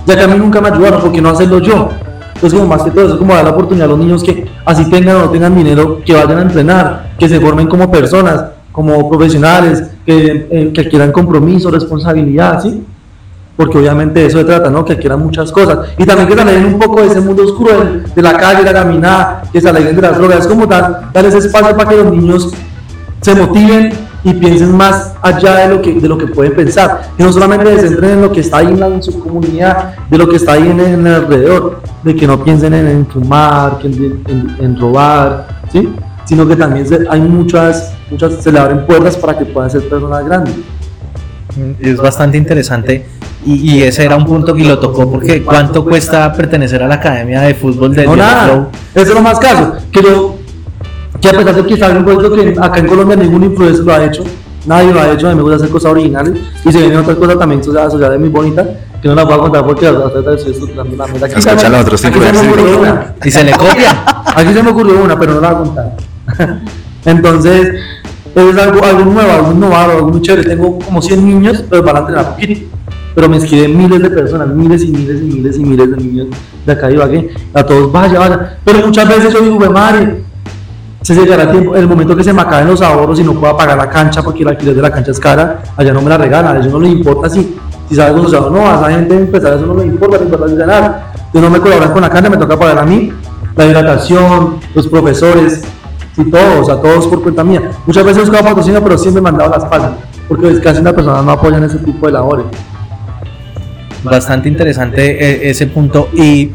ya que a mí nunca me ayudaron, porque no hacerlo yo. Entonces, como más que todo, eso es como dar la oportunidad a los niños que, así tengan o no tengan dinero, que vayan a entrenar, que se formen como personas, como profesionales, que, eh, que adquieran compromiso, responsabilidad, ¿sí? Porque obviamente de eso se trata, ¿no? Que adquieran muchas cosas. Y también que se un poco de ese mundo oscuro de, de la calle, la caminada, que se alegren de las drogas. Como dar, dar ese espacio para que los niños se motiven y piensen más allá de lo que, de lo que pueden pensar. Que no solamente se centren en lo que está ahí en, la- su comunidad, de lo que está ahí en, el alrededor, de que no piensen en, en fumar, en, en- robar, ¿sí? sino que también hay muchas, muchas, se le abren puertas para que puedan ser personas grandes. Es bastante interesante y, y ese era un punto que lo tocó porque cuánto cuesta pertenecer a la academia de fútbol del No, nada. Flow? Eso es lo más caso. Que yo, que a pesar de que está un proyecto que acá en Colombia ningún influencer lo ha hecho, nadie lo ha hecho, a mí me gusta hacer cosas originales y se vienen otras cosas también sociales, muy bonitas que no las voy a contar porque la mesa. Aquí se me- Escucha los otros. Y se le copia. Aquí se me ocurrió una, pero no la voy a contar. Entonces, es algo, algo nuevo, algo innovador, algo muy chévere. Tengo como 100 niños, pero van a entrenar poquito. Pero me escriben miles de personas, miles y miles y miles y miles de niños de acá de Ibagué. A todos, vaya, vaya. Pero muchas veces yo digo, "Güey, madre, se llegará el tiempo, el momento que se me acaben los ahorros y no pueda pagar la cancha porque el alquiler de la cancha es cara, allá no me la regalan, a ellos no les importa si, si sale asociado o no, a esa gente empezar eso no les importa, les importa ganar. Si no me colaboran con la cancha, me toca pagar a mí, la hidratación, los profesores, y todos, o sea, todos por cuenta mía. Muchas veces he buscado patrocinio, pero siempre me han dado la espalda, porque es casi las personas no apoyan ese tipo de labores. Bastante interesante eh, ese punto y,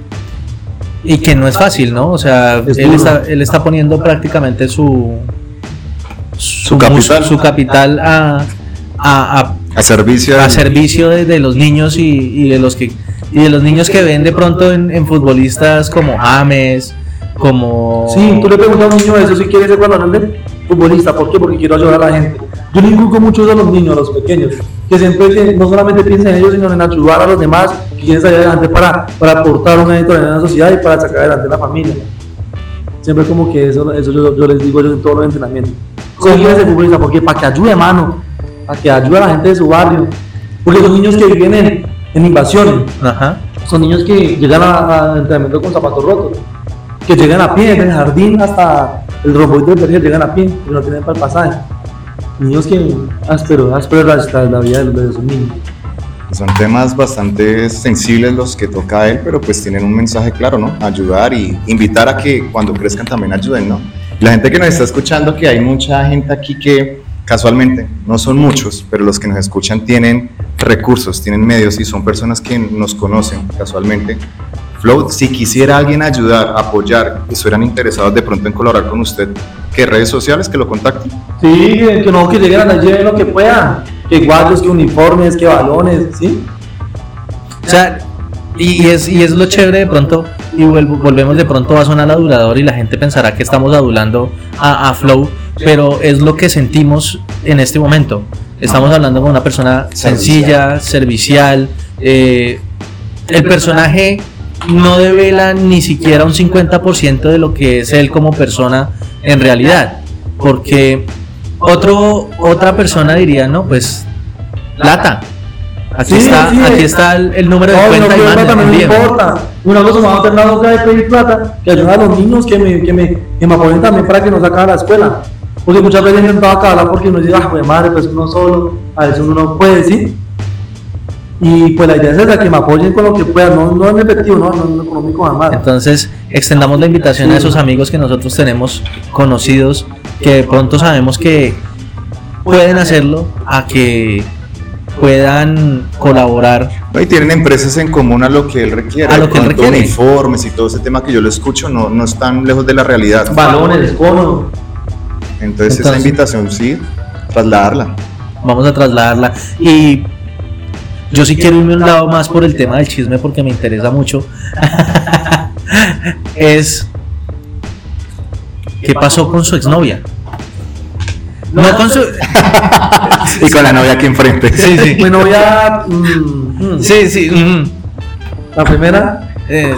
y que no es fácil, ¿no? O sea, Es él está, él está poniendo prácticamente su, su, capital. su capital a, a, a A servicio. a servicio de, de los niños y, y de los que y de los niños que ven de pronto en, en futbolistas como James, como Sí, tú le preguntas a un niño eso si quiere ser cuando grande futbolista, ¿por qué? Porque quiero ayudar a la gente. Yo le inculco mucho a los niños, a los pequeños, que siempre no solamente piensen en ellos, sino en ayudar a los demás que quieren salir adelante para, para aportar un granito de arena a la sociedad y para sacar adelante la familia. Siempre como que eso, eso yo, yo les digo yo en todos los entrenamientos. ¿Cómo quieres ser futbolista? Porque para que ayude, mano, para que ayude a la gente de su barrio. Porque los niños que viven en, en invasiones, Ajá. son niños que llegan a, a entrenamiento con zapatos rotos, que llegan a pie del jardín hasta el romboide del colegio, llegan a pie y no tienen para el pasaje. Niños que áspero, áspero la, la, vida de, de esos niños. Son temas bastante sensibles los que toca él, pero pues tienen un mensaje claro, ¿no? Ayudar y invitar a que cuando crezcan también ayuden, ¿no? La gente que nos está escuchando, que hay mucha gente aquí que casualmente, no son muchos, pero los que nos escuchan tienen recursos, tienen medios y son personas que nos conocen casualmente. Flow, si quisiera alguien ayudar, apoyar, y estuvieran interesados de pronto en colaborar con usted, ¿qué redes sociales que lo contacten? Sí, que, que no, que lleguen a lleven lo que puedan, que guardios, que uniformes, que balones, ¿sí? O sea, y, y es, y es lo chévere de pronto, y vuelvo- volvemos de pronto a sonar adulador y la gente pensará que estamos adulando a, a Flow, pero es lo que sentimos en este momento. Estamos hablando con una persona sencilla, servicial. eh, el personaje no devela ni siquiera un 50% de lo que es él como persona en realidad. Porque otro, otra persona diría, no, pues, plata. Aquí Sí, está, sí. aquí está el, el número de cuenta no, y plata, no me importa. Una cosa a la boca de pedir plata, que ayuda a los niños que me, que me, que me apoyen también para que nos acabe la escuela. Porque muchas veces he intentado acabarla porque uno dice, ah, pues madre, pues uno solo, a veces uno no puede, ¿sí? Y pues la idea es esa, que me apoyen con lo que puedan, no, no en efectivo, no, no en económico jamás. Entonces, extendamos la invitación a esos amigos que nosotros tenemos conocidos, que de pronto sabemos que pueden hacerlo, a que puedan colaborar. ¿no? Y tienen empresas en común a lo que él requiere. A lo que él requiere. uniformes y todo ese tema que yo lo escucho no, no están lejos de la realidad. Balones, conos. Entonces, esa Entonces- invitación sí, trasladarla. Vamos a trasladarla. Y yo sí quiero irme un lado más por el tema del chisme porque me interesa mucho. es ¿qué pasó con su exnovia? No con su Y con la novia aquí enfrente. Sí, sí. Bueno, voy a. mm, mm, Sí, sí. mm, La primera, eh,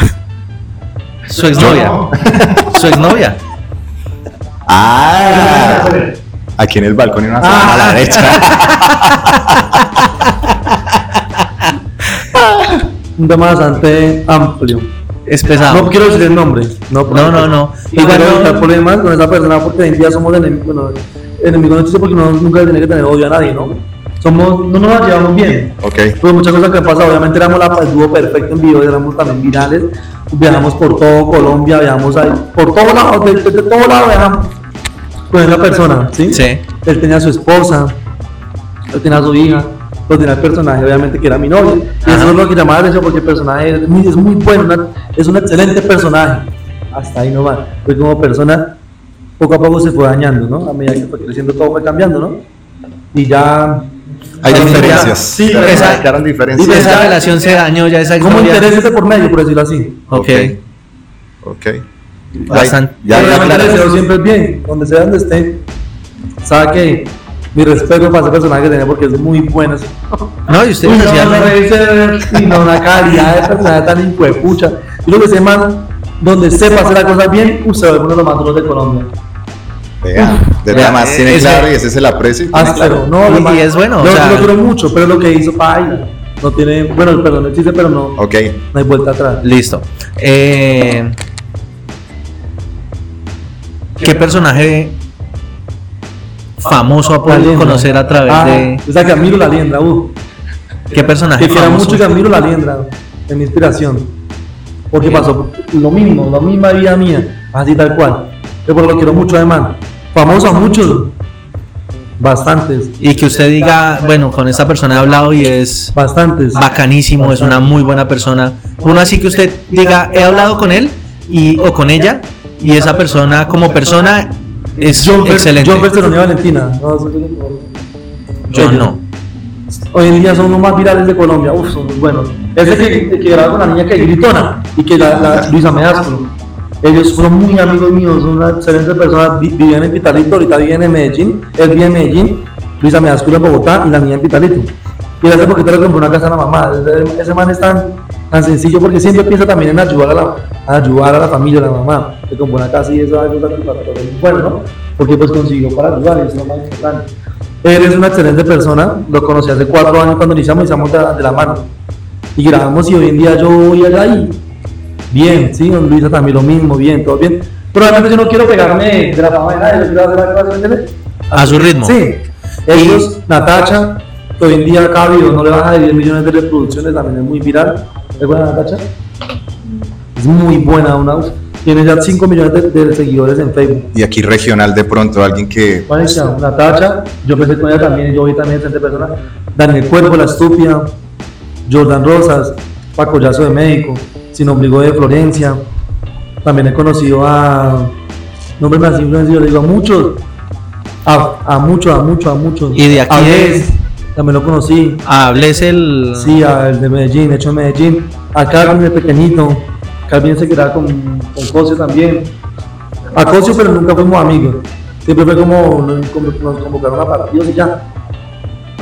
su exnovia. Su exnovia. Ah, aquí en el balcón y una sábana a la derecha. un tema bastante amplio. Es pesado. No quiero decir el nombre. No, No, no, no. Y Igual no- evitar problemas con esa persona porque hoy en día somos enemigos. Bueno, enemigos no porque uno nunca tiene que tener odio a nadie, ¿no? Somos, no nos llevamos bien. ok. Pues muchas cosas que han pasado. Obviamente éramos la, el dúo perfecto en video, éramos también virales. Viajamos por todo Colombia, viajamos ahí, por todos lados, de, de, de todos lados viajamos con esa persona, ¿sí? Sí. Él tenía a su esposa, él tenía a su hija, lo tenía el personaje, obviamente, que era mi novia. Y eso es lo que llamaba la atención porque el personaje es muy, es muy bueno, una- es un excelente personaje. Hasta ahí nomás. Pues como persona, poco a poco se fue dañando, ¿no? A medida que fue creciendo, todo fue cambiando, ¿no? Y ya. Hay ya- diferencias. Sí, Ya esa- diferencias. y Esa relación se dañó ya esa como intereses de por medio, por decirlo así. Ok. Ok. Bastante. Ya, ya, claro. deseo siempre es bien, donde sea donde esté. Sabe que mi respeto para ese personaje que tenía porque es muy bueno. ese- No, y ustedes Uy, no, reírse y no, una calidad de personaje tan hijuepucha. Y lo que se man, donde sepa hacer las cosas bien, usted va a ser uno de los más duros de Colombia. Vea, de más tiene ese- claro y ese es el aprecio. Áspero, claro. no, Y- es bueno, Yo lo quiero mucho, pero lo que hizo, paila. No tiene, bueno, el perdón existe, pero no, Ok. no hay vuelta atrás. Listo. Eh, ¿Qué personaje famoso ha podido conocer a través Ah, de. O sea, que admiro la liendra, uh. ¿Qué personaje que quiera famoso? mucho admiro la liendra, es mi inspiración. Porque pasó lo mismo, la misma vida mía, así tal cual. Yo por lo quiero mucho además. Famoso a muchos, bastantes, Y que usted diga, bueno, con esta persona he hablado y es bastantes. bacanísimo, es una muy buena persona. Uno así que usted diga, he hablado con él y, o con ella y esa persona como persona es John, excelente. John Fersteroni y Valentina. No, eso- Yo no. Hoy en día son los más virales de Colombia, uf, son muy buenos. Ese que, que graba con la niña que gritona y que la, la Luisa Medasco. Ellos fueron muy amigos míos, son una excelente persona, vi- vivían en Pitalito, ahorita viven en Medellín, él vive en Medellín, Luisa Medasco en Bogotá y la niña en Pitalito. Y él hace poquito le compró una casa a la mamá, ese, ese man es tan, sencillo porque siempre piensa también en ayudar a la, a ayudar a la familia, a la mamá. Le compró una casa y eso satisfactorio, muy bueno, ¿no? Porque pues consiguió para ayudar y eso es lo más importante. Él es una excelente persona, lo conocí hace cuatro años cuando iniciamos, de, la- de la mano. y grabamos y hoy en día yo voy allá y bien, sí, don Luisa también lo mismo, bien, todo bien. Pero realmente yo no quiero pegarme de la fama de nadie, yo quiero hacer la cosa, ¿me entiendes? A su ritmo. Sí. Ellos, Natacha, que hoy en día cada video no le baja de 10 millones de reproducciones, también es muy viral. ¿Es buena Natacha? Es muy buena, una, tiene ya 5 millones de, de seguidores en Facebook. Y aquí regional de pronto alguien que Juanita, Natacha, yo empecé con ella también, yo vi también gente persona, Daniel Cuervo, La Estúpida, Jordan Rosas, Paco Yazo de México, Sin Ombligo de Florencia, también he conocido a, nombres más influenciados, le digo a muchos, a, a muchos, a muchos, a muchos. Y de aquí a es- Bless, también lo conocí, Hables el. sí, al de Medellín, hecho en Medellín, a Calvin de pequeñito, Calvin se quedaba con, con Cosio también, a Cosio pero nunca fuimos amigos, siempre fue como, nos, convocaron a partidos y ya,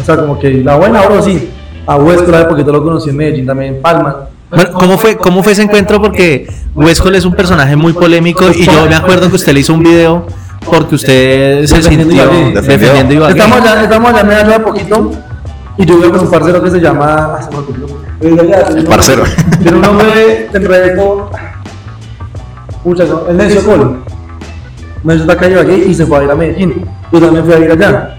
o sea, como que la buena ahora sí, a Huesco la porque lo conocí en Medellín también, en Palma, Bueno, ¿cómo fue, ¿Cómo fue ese encuentro? Porque Huescol es un personaje muy polémico y yo me acuerdo que usted le hizo un video porque usted se Defendiendo sintió Ibagué. defendiendo Ibagué. Estamos allá, estamos allá hace poquito y yo vivo con un parcero que se llama. ah, se me olvidó. El parcero. Tiene un nombre de. Pucha, no, el Necio Col. Necio está acá en Ibagué y se fue a ir a Medellín. Yo también fui a ir allá.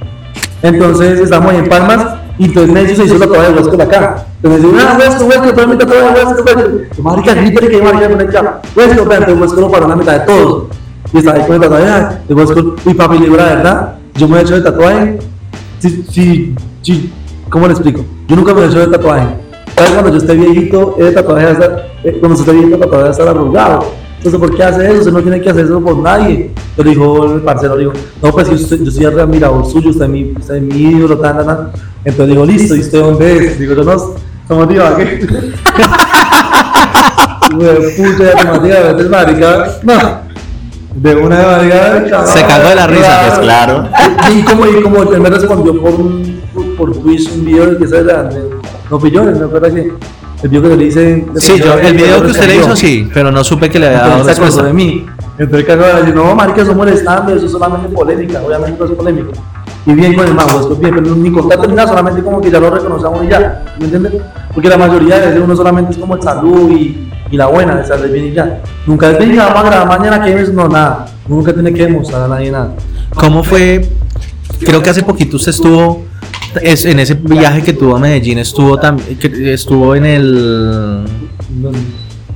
Entonces estamos ahí en Palmas y entonces Necio se hizo la tatuaje de Huesco acá. Entonces digo, ah, Huesco, Huesco, todo mi tatuaje de Huesco, Huesco. Marica, grítale que marica, por allá. Huesco, pero entonces Huesco lo paró en la mitad de todos. Y estaba ahí con el tatuaje, ah, de Huesco, uy papi, le digo la verdad, yo me he hecho el tatuaje. Sí, sí, sí, ¿cómo le explico? Yo nunca me he hecho el tatuaje. ¿Sabes? Cuando yo esté viejito, el tatuaje va a estar, eh, cuando se esté viejito, el tatuaje va a estar arrugado. Entonces, ¿por qué hace eso? Usted no tiene que hacer eso por nadie. Pero dijo el parcero, dijo, no, pues si usted- yo soy el admirador suyo, usted es mi, usted es mi ídolo, tan, tan, tan. Entonces digo, listo, ¿y usted dónde es? Digo, yo no, somos de Ibagué. Puta, ya te maté, a veces, marica. No. De una de. Se cagó de la risa, pues claro. Y como, y como él me respondió por, un- por, por Twitch un video que se no yo, me acuerdo que el video que le hice. Sí, yo, el video que usted le hizo sí, pero no supe que le había dado respuesta. de mí. Entonces cagó de decir, no, marica, eso molestando, eso es solamente polémica, obviamente no es polémico. Y bien con el mago, esto es bien, pero ni contar ni nada, solamente como que ya lo reconocemos y ya, ¿me entiendes? Porque la mayoría de veces uno solamente es como el salud y, y la buena, de y ya. Nunca es venga, vamos a grabar mañana que es, no, nada. Nunca tiene que demostrar a nadie nada. ¿Cómo fue? Creo que hace poquito usted estuvo es, en ese viaje que tuvo a Medellín, estuvo también estuvo en el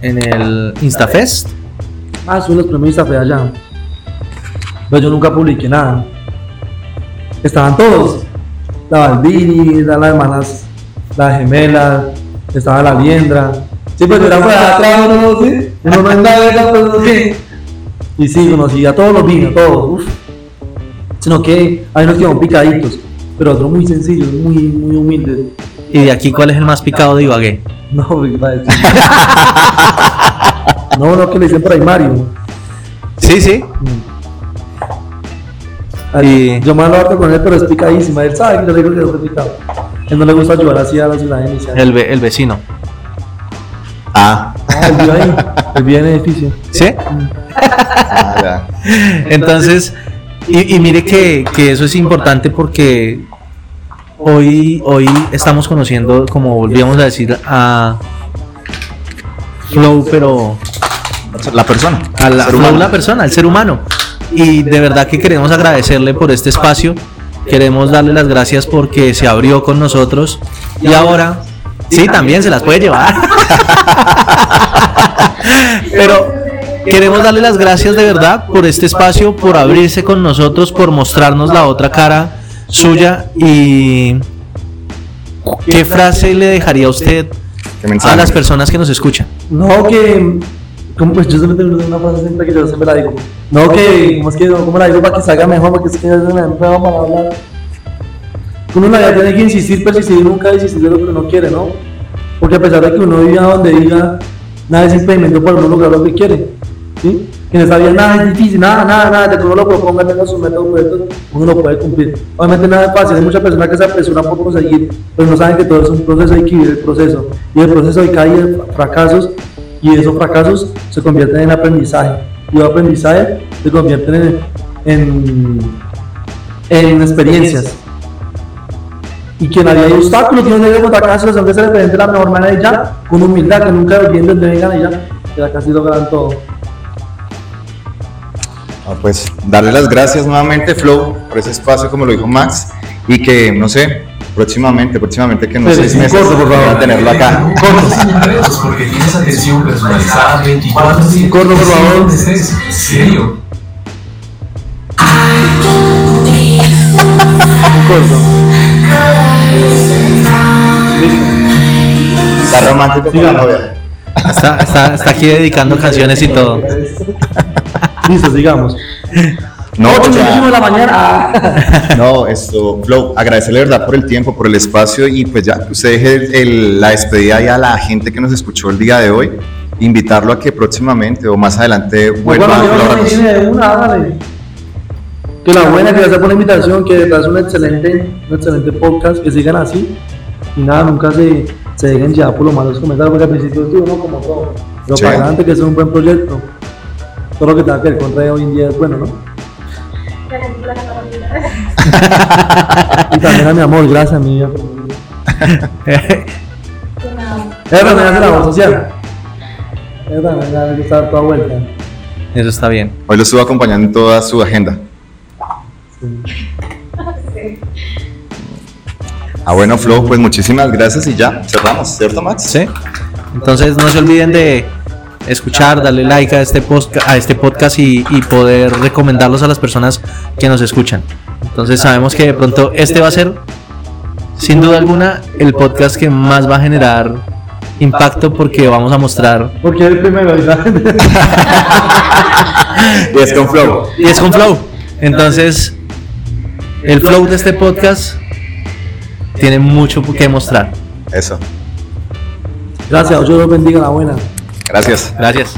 en el Instafest. Ah, son los premios Fe allá. Pero yo nunca publiqué nada. Estaban todos. La Balbini, estaba las hermanas, las gemelas, estaba la liendra. Sí, pues yo era por atrás, ¿no? ¿Sí? Uno no nada de esas cosas, sí. Y sí, conocí a todos los vinos, a todos. Uf. Sino que hay unos que son picaditos, pero otros muy sencillos, muy, muy humildes. Y de aquí, ¿cuál es el más picado de Ibagué? No, a. No, no, que le dicen por ahí Mario. Sí, sí. Ahí, Y- Yo me lo harto con él, pero es picadísima. Él sabe que yo le digo que es picado. Él no le gusta ayudar así a la ciudad inicial. El, ve- el vecino. Ah, Ah, vive ahí. El edificio. ¿Sí? ah, ya. Entonces, y, y mire que, que eso es importante porque hoy, hoy estamos conociendo, como volvíamos a decir, a Flow, pero La persona. a la, ser Flow, la persona, el ser humano. Y de verdad que queremos agradecerle por este espacio. Queremos darle las gracias porque se abrió con nosotros. Y ahora, sí, también se las puede llevar. Pero queremos darle las gracias de verdad por este espacio, por abrirse con nosotros, por mostrarnos la otra cara suya. Y ¿qué frase le dejaría a usted a las personas que nos escuchan? No, que. Como pues yo siempre tengo una frase siempre que yo siempre la digo. No, que. ¿Cómo es que ¿Cómo la digo para que salga mejor? Porque es que ya se me para hablar. Uno la tiene que insistir, persistir nunca desistir de lo que uno quiere, ¿no? Porque a pesar de que uno viva donde diga, nada es impedimento para uno lograr lo que quiere. ¿Sí? Que en esta vida nada es difícil, nada, nada, nada, de que uno lo proponga, tenga sus proyectos, uno lo puede cumplir. Obviamente nada es fácil, hay muchas personas que se apresuran por conseguir, pero no saben que todo es un proceso, hay que vivir el proceso. Y el proceso hay hay fracasos, y esos fracasos se convierten en aprendizaje. Y los aprendizajes se convierten en, en, en experiencias. Y que nadie hay obstáculos, que no se contra acá, si los hombres se representen de la mejor manera y ya, con humildad, que nunca le vengan y ya, que acá sí logran todo. Ah, pues darle las gracias nuevamente, Flow, por ese espacio, como lo dijo Max, y que, no sé, próximamente, próximamente que en unos Pero seis meses corto, por favor. a tenerlo acá. Retos porque tienes atención personalizada 24 Corto, por favor. ¿Serio? Corto. Está romántico con la novia. Está, está, está aquí dedicando canciones y todo. Listo, sigamos. No, 8 ya. de la mañana. No, esto, Flow, agradecerle de verdad por el tiempo, por el espacio y pues ya, usted deje el- el- la despedida ya a la gente que nos escuchó el día de hoy, invitarlo a que próximamente o más adelante vuelva Bueno, a hágale. Que la buena, que gracias por la invitación, que de verdad es un excelente, un excelente podcast, que sigan así. Y nada, nunca se, se dejen ya por los malos comentarios, porque al principio sí, uno como todo. Pero Sí. para adelante, que es un buen proyecto. Todo lo que tenga que ver con redes hoy en día es bueno, ¿no? Y también a mi amor, gracias, mi vida. Ella también hace labor social. Ella también que estar toda vuelta. Eso está bien. Hoy lo estuvo acompañando en toda su agenda. Ah, bueno, Flow, pues muchísimas gracias y ya, cerramos, ¿cierto, Max? ¿Sí? Entonces no se olviden de escuchar, darle like a este, posca- a este podcast y, y poder recomendarlos a las personas que nos escuchan. Entonces sabemos que de pronto este va a ser, sin duda alguna, el podcast que más va a generar impacto porque vamos a mostrar... Porque el primero. Y es con Flow. Y es con flow. Entonces, el flow de este podcast tiene mucho que mostrar. Eso, Gracias, Dios los bendiga la buena. gracias. Gracias.